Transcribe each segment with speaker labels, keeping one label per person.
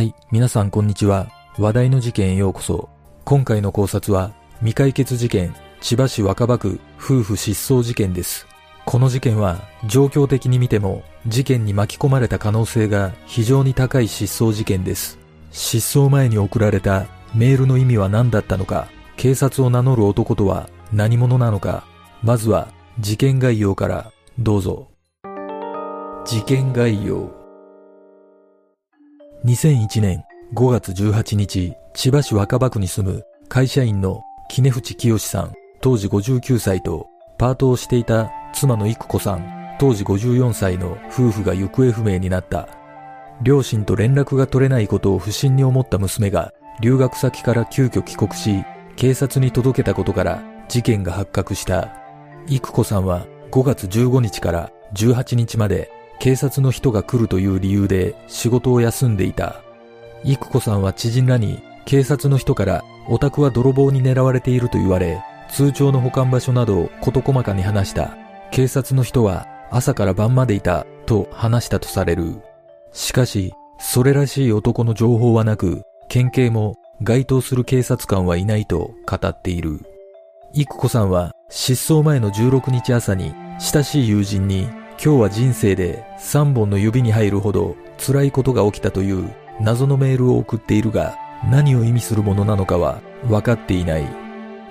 Speaker 1: はい、皆さんこんにちは。話題の事件へようこそ。今回の考察は、未解決事件、千葉市若葉区夫婦失踪事件です。この事件は、状況的に見ても、事件に巻き込まれた可能性が非常に高い失踪事件です。失踪前に送られたメールの意味は何だったのか、警察を名乗る男とは何者なのか、まずは事件概要からどうぞ。事件概要。2001年5月18日、千葉市若葉区に住む会社員の木根淵清さん、当時59歳と、パートをしていた妻の育子さん、当時54歳の夫婦が行方不明になった。両親と連絡が取れないことを不審に思った娘が、留学先から急遽帰国し、警察に届けたことから事件が発覚した。育子さんは5月15日から18日まで警察の人が来るという理由で仕事を休んでいた。育子さんは知人らに警察の人からお宅は泥棒に狙われていると言われ、通帳の保管場所などを事細かに話した。警察の人は朝から晩までいたと話したとされる。しかし、それらしい男の情報はなく、県警も該当する警察官はいないと語っている。育子さんは失踪前の16日朝に親しい友人に今日は人生で3本の指に入るほど辛いことが起きたという謎のメールを送っているが何を意味するものなのかは分かっていない。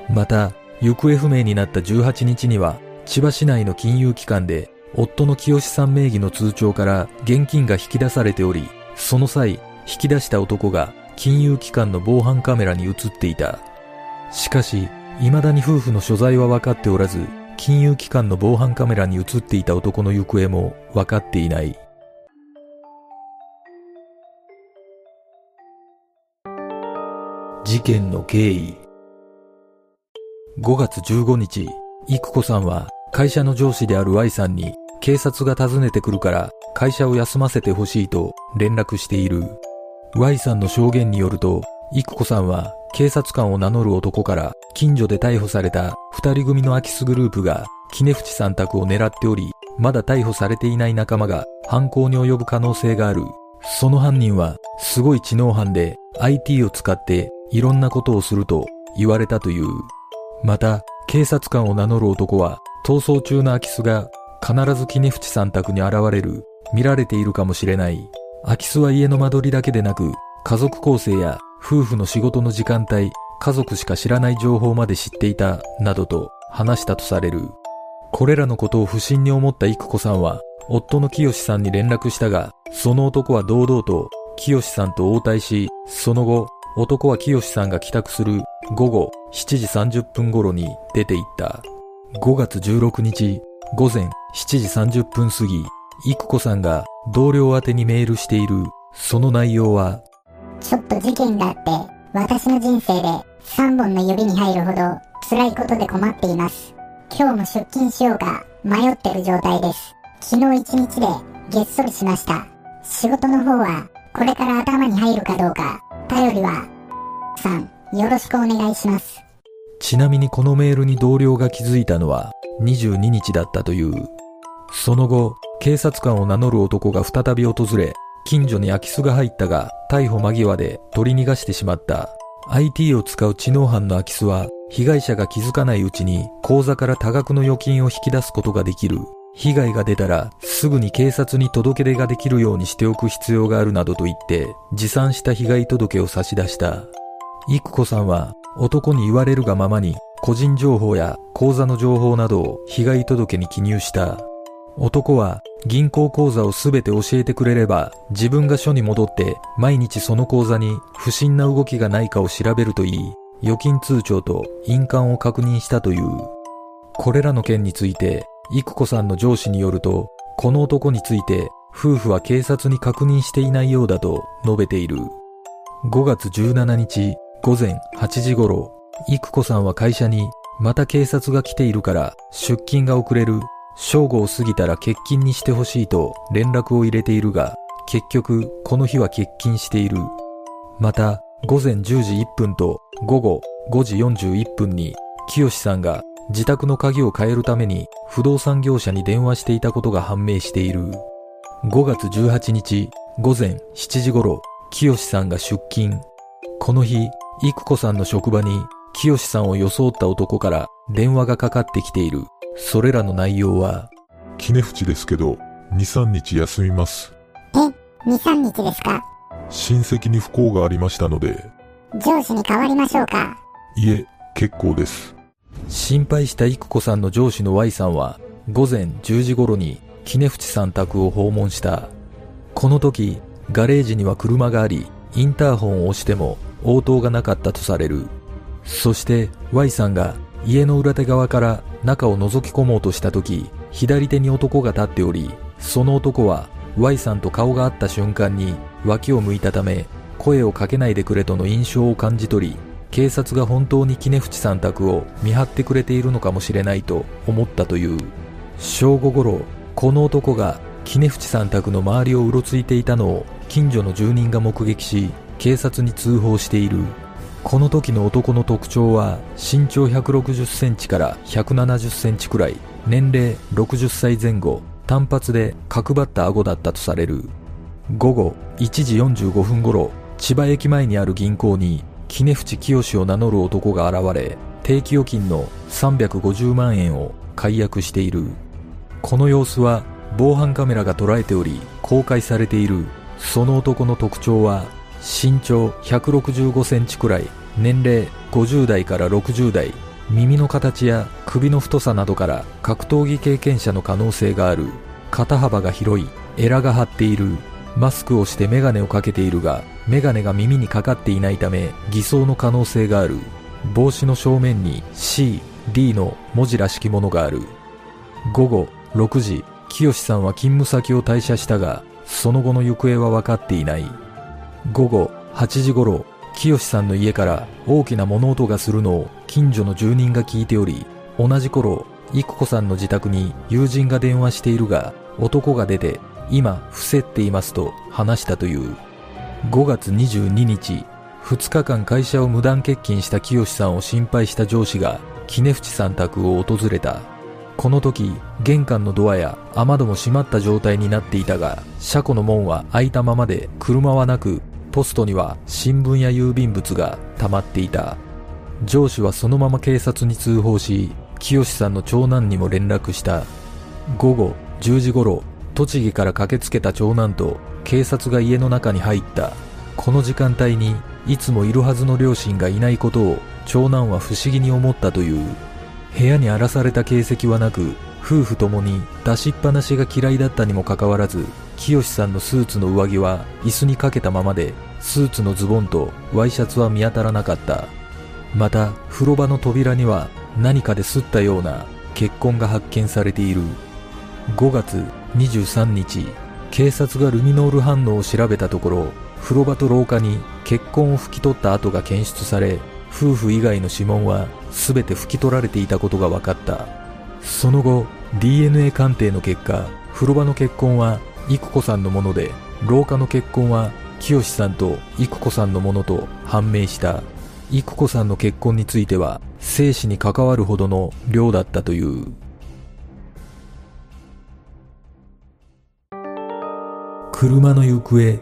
Speaker 1: また、行方不明になった18日には千葉市内の金融機関で夫の清さん名義の通帳から現金が引き出されており、その際、引き出した男が金融機関の防犯カメラに映っていた。しかし、未だに夫婦の所在は分かっておらず、金融機関の防犯カメラに映っていた男の行方も分かっていない。事件の経緯5月15日、育子さんは会社の上司である Y さんに警察が訪ねてくるから会社を休ませてほしいと連絡している。Y さんの証言によると、育子さんは警察官を名乗る男から近所で逮捕された二人組の空き巣グループが木根淵さん宅を狙っており、まだ逮捕されていない仲間が犯行に及ぶ可能性がある。その犯人はすごい知能犯で IT を使っていろんなことをすると言われたという。また、警察官を名乗る男は逃走中の空き巣が必ず木根淵さん宅に現れる、見られているかもしれない。空き巣は家の間取りだけでなく、家族構成や夫婦の仕事の時間帯、家族しか知らない情報まで知っていた、などと話したとされる。これらのことを不審に思った育子さんは、夫の清さんに連絡したが、その男は堂々と清さんと応対し、その後、男は清さんが帰宅する午後7時30分頃に出て行った。5月16日午前7時30分過ぎ、育子さんが同僚宛にメールしている。その内容は、
Speaker 2: ちょっと事件があって、私の人生で3本の指に入るほど辛いことで困っています。今日も出勤しようか迷ってる状態です。昨日一日でげっそりしました。仕事の方はこれから頭に入るかどうか、頼りは、さん、よろしくお願いします。
Speaker 1: ちなみにこのメールに同僚が気づいたのは22日だったという。その後、警察官を名乗る男が再び訪れ、近所に空き巣が入ったが、逮捕間際で取り逃がしてしまった。IT を使う知能犯の空き巣は、被害者が気づかないうちに口座から多額の預金を引き出すことができる。被害が出たらすぐに警察に届け出ができるようにしておく必要があるなどと言って持参した被害届を差し出した。育子さんは男に言われるがままに個人情報や口座の情報などを被害届に記入した。男は銀行口座をすべて教えてくれれば自分が署に戻って毎日その口座に不審な動きがないかを調べるといい預金通帳と印鑑を確認したという。これらの件について育子さんの上司によるとこの男について夫婦は警察に確認していないようだと述べている。5月17日午前8時頃、育子さんは会社にまた警察が来ているから出勤が遅れる。正午を過ぎたら欠勤にしてほしいと連絡を入れているが、結局この日は欠勤している。また、午前10時1分と午後5時41分に、清さんが自宅の鍵を変えるために不動産業者に電話していたことが判明している。5月18日午前7時頃、清さんが出勤。この日、育子さんの職場に清さんを装った男から電話がかかってきている。それらの内容は、
Speaker 3: 杵淵ですけど、2、3日休みます。
Speaker 2: え、2、3日ですか？
Speaker 3: 親戚に不幸がありましたので、
Speaker 2: 上司に変わりましょうか？
Speaker 3: いえ、結構です。
Speaker 1: 心配した育子さんの上司の Y さんは、午前10時頃に、杵淵さん宅を訪問した。この時、ガレージには車があり、インターホンを押しても応答がなかったとされる。そして Y さんが家の裏手側から中を覗き込もうとした時、左手に男が立っており、その男は Y さんと顔が合った瞬間に脇を向いたため、声をかけないでくれとの印象を感じ取り、警察が本当に杵淵さん宅を見張ってくれているのかもしれないと思ったという。正午頃、この男が杵淵さん宅の周りをうろついていたのを近所の住人が目撃し、警察に通報している。この時の男の特徴は身長160センチから170センチくらい、年齢60歳前後、単発で角張った顎だったとされる。午後1時45分頃、千葉駅前にある銀行に杵淵清を名乗る男が現れ、定期預金の350万円を解約している。この様子は防犯カメラが捉えており公開されている。その男の特徴は身長165センチくらい、年齢50代から60代、耳の形や首の太さなどから格闘技経験者の可能性がある。肩幅が広い、エラが張っている。マスクをしてメガネをかけているが、メガネが耳にかかっていないため偽装の可能性がある。帽子の正面に C、D の文字らしきものがある。午後6時、清さんは勤務先を退社したが、その後の行方は分かっていない。午後8時頃、清さんの家から大きな物音がするのを近所の住人が聞いており、同じ頃、育子さんの自宅に友人が電話しているが、男が出て、今、伏せっていますと話したという。5月22日、2日間会社を無断欠勤した清さんを心配した上司が、杵淵さん宅を訪れた。この時、玄関のドアや雨戸も閉まった状態になっていたが、車庫の門は開いたままで車はなく、ポストには新聞や郵便物が溜まっていた。上司はそのまま警察に通報し、清さんの長男にも連絡した。午後10時頃、栃木から駆けつけた長男と警察が家の中に入った。この時間帯にいつもいるはずの両親がいないことを長男は不思議に思ったという。部屋に荒らされた形跡はなく、夫婦ともに出しっぱなしが嫌いだったにもかかわらず、清さんのスーツの上着は椅子にかけたままで、スーツのズボンとワイシャツは見当たらなかった。また、風呂場の扉には何かで擦ったような血痕が発見されている。5月23日、警察がルミノール反応を調べたところ、風呂場と廊下に血痕を拭き取った跡が検出され、夫婦以外の指紋は全て拭き取られていたことが分かった。その後、DNA 鑑定の結果、風呂場の血痕は育子さんのもので、廊下の血痕は清さんと育子さんのものと判明した。育子さんの血痕については、生死に関わるほどの量だったという。車の行方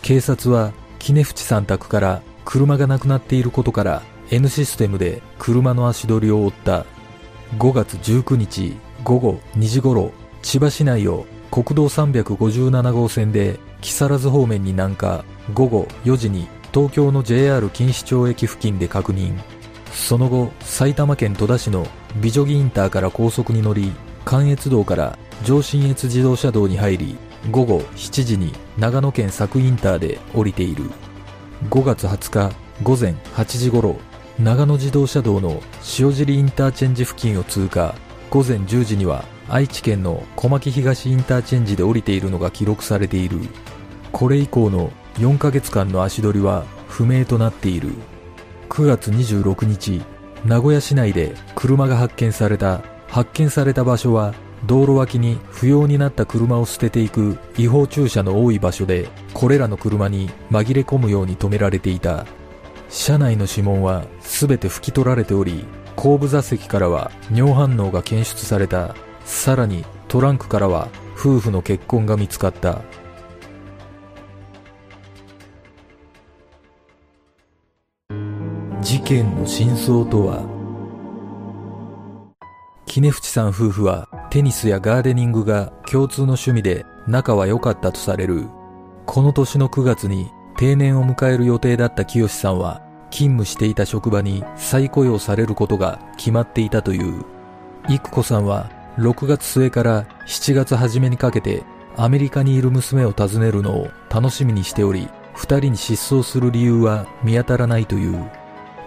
Speaker 1: 警察は杵淵さん宅から車がなくなっていることから N システムで車の足取りを追った5月19日午後2時頃千葉市内を国道357号線で木更津方面に南下。午後4時に東京の JR 錦糸町駅付近で確認。その後埼玉県戸田市の美女木インターから高速に乗り関越道から上信越自動車道に入り午後7時に長野県佐久インターで降りている。5月20日午前8時頃長野自動車道の塩尻インターチェンジ付近を通過。午前10時には愛知県の小牧東インターチェンジで降りているのが記録されている。これ以降の4ヶ月間の足取りは不明となっている。9月26日名古屋市内で車が発見された。発見された場所は道路脇に不要になった車を捨てていく違法駐車の多い場所でこれらの車に紛れ込むように止められていた。車内の指紋は全て拭き取られており後部座席からは尿反応が検出された。さらにトランクからは夫婦の血痕が見つかった。事件の真相とは？杵渕さん夫婦はテニスやガーデニングが共通の趣味で仲は良かったとされる。この年の9月に定年を迎える予定だった清さんは勤務していた職場に再雇用されることが決まっていたという。育子さんは6月末から7月初めにかけてアメリカにいる娘を訪ねるのを楽しみにしており、二人に失踪する理由は見当たらないという。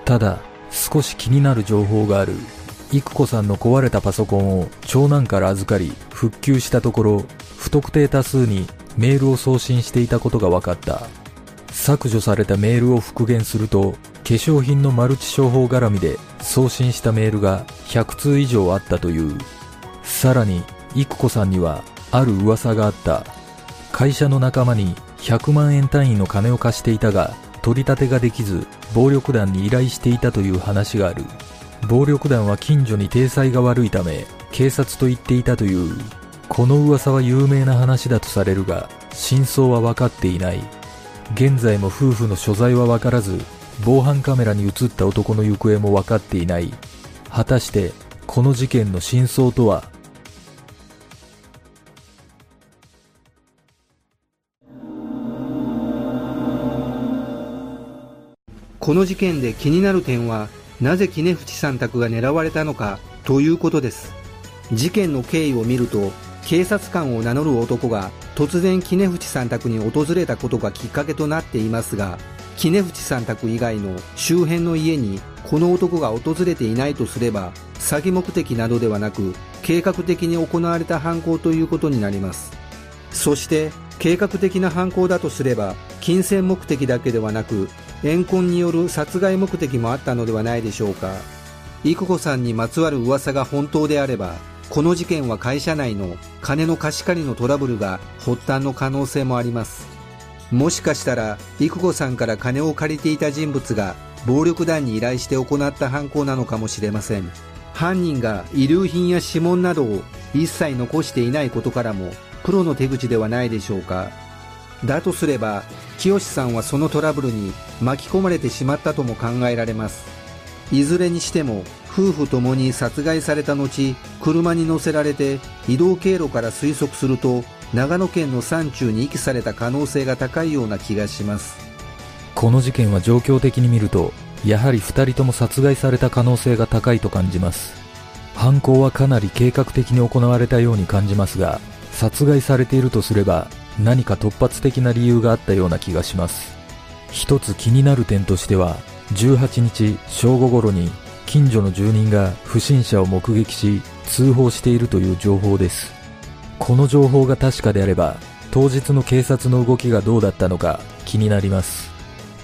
Speaker 1: ただ、少し気になる情報がある。育子さんの壊れたパソコンを長男から預かり、復旧したところ、不特定多数にメールを送信していたことが分かった。削除されたメールを復元すると、化粧品のマルチ商法絡みで送信したメールが100通以上あったという。さらに、育子さんにはある噂があった。会社の仲間に100万円単位の金を貸していたが、取り立てができず、暴力団に依頼していたという話がある。暴力団は近所に体裁が悪いため、警察と言っていたという。この噂は有名な話だとされるが、真相は分かっていない。現在も夫婦の所在は分からず、防犯カメラに映った男の行方も分かっていない。果たして、この事件の真相とは？
Speaker 4: この事件で気になる点は、なぜ杵淵さん宅が狙われたのかということです。事件の経緯を見ると、警察官を名乗る男が突然杵淵さん宅に訪れたことがきっかけとなっていますが、杵淵さん宅以外の周辺の家にこの男が訪れていないとすれば、詐欺目的などではなく、計画的に行われた犯行ということになります。そして、計画的な犯行だとすれば、金銭目的だけではなく、怨恨による殺害目的もあったのではないでしょうか育子さんにまつわる噂が本当であればこの事件は会社内の金の貸し借りのトラブルが発端の可能性もあります。もしかしたら育子さんから金を借りていた人物が暴力団に依頼して行った犯行なのかもしれません。犯人が遺留品や指紋などを一切残していないことからもプロの手口ではないでしょうか。だとすれば清さんはそのトラブルに巻き込まれてしまったとも考えられます。いずれにしても夫婦ともに殺害された後車に乗せられて移動経路から推測すると長野県の山中に遺棄された可能性が高いような気がします
Speaker 1: この事件は状況的に見るとやはり2人とも殺害された可能性が高いと感じます犯行はかなり計画的に行われたように感じますが殺害されているとすれば何か突発的な理由があったような気がします。一つ気になる点としては、18日正午頃に近所の住人が不審者を目撃し通報しているという情報です。この情報が確かであれば、当日の警察の動きがどうだったのか気になります。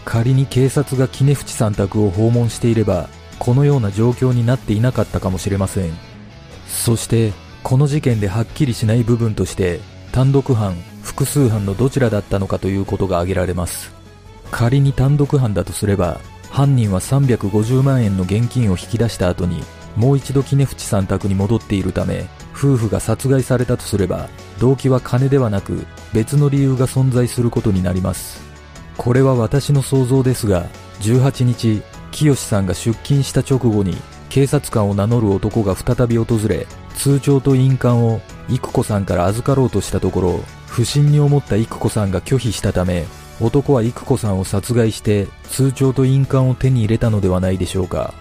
Speaker 1: 仮に警察が杵淵さん宅を訪問していれば、このような状況になっていなかったかもしれません。そして、この事件ではっきりしない部分として、単独犯複数犯のどちらだったのかということが挙げられます仮に単独犯だとすれば犯人は350万円の現金を引き出した後にもう一度杵淵さん宅に戻っているため夫婦が殺害されたとすれば動機は金ではなく別の理由が存在することになります。これは私の想像ですが18日清さんが出勤した直後に警察官を名乗る男が再び訪れ通帳と印鑑を育子さんから預かろうとしたところ不審に思った育子さんが拒否したため、男は育子さんを殺害して通帳と印鑑を手に入れたのではないでしょうか。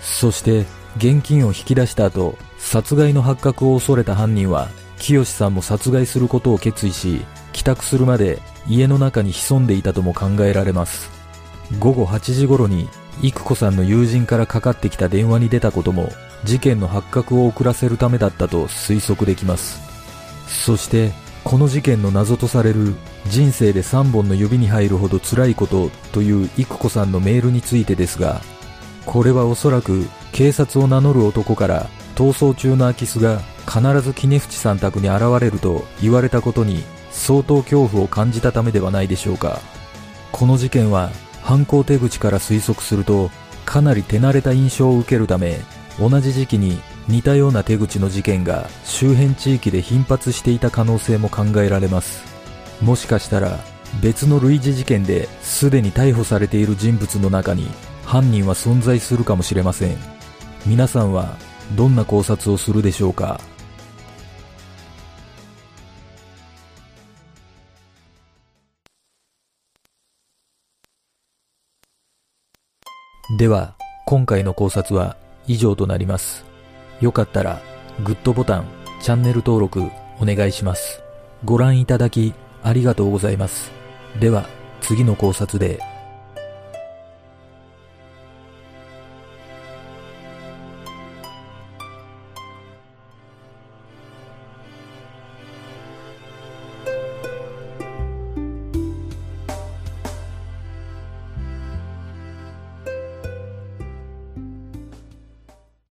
Speaker 1: そして、現金を引き出した後、殺害の発覚を恐れた犯人は、清さんも殺害することを決意し、帰宅するまで家の中に潜んでいたとも考えられます。午後8時頃に、育子さんの友人からかかってきた電話に出たことも、事件の発覚を遅らせるためだったと推測できます。そして、この事件の謎とされる人生で3本の指に入るほど辛いことという育子さんのメールについてですが、これはおそらく警察を名乗る男から逃走中の空き巣が必ず杵淵さん宅に現れると言われたことに相当恐怖を感じたためではないでしょうか。この事件は犯行手口から推測するとかなり手慣れた印象を受けるため同じ時期に似たような手口の事件が周辺地域で頻発していた可能性も考えられますもしかしたら別の類似事件ですでに逮捕されている人物の中に犯人は存在するかもしれません。皆さんはどんな考察をするでしょうか？では、今回の考察は以上となります。よかったら、グッドボタン、チャンネル登録お願いします。ご覧いただきありがとうございます。では、次の考察で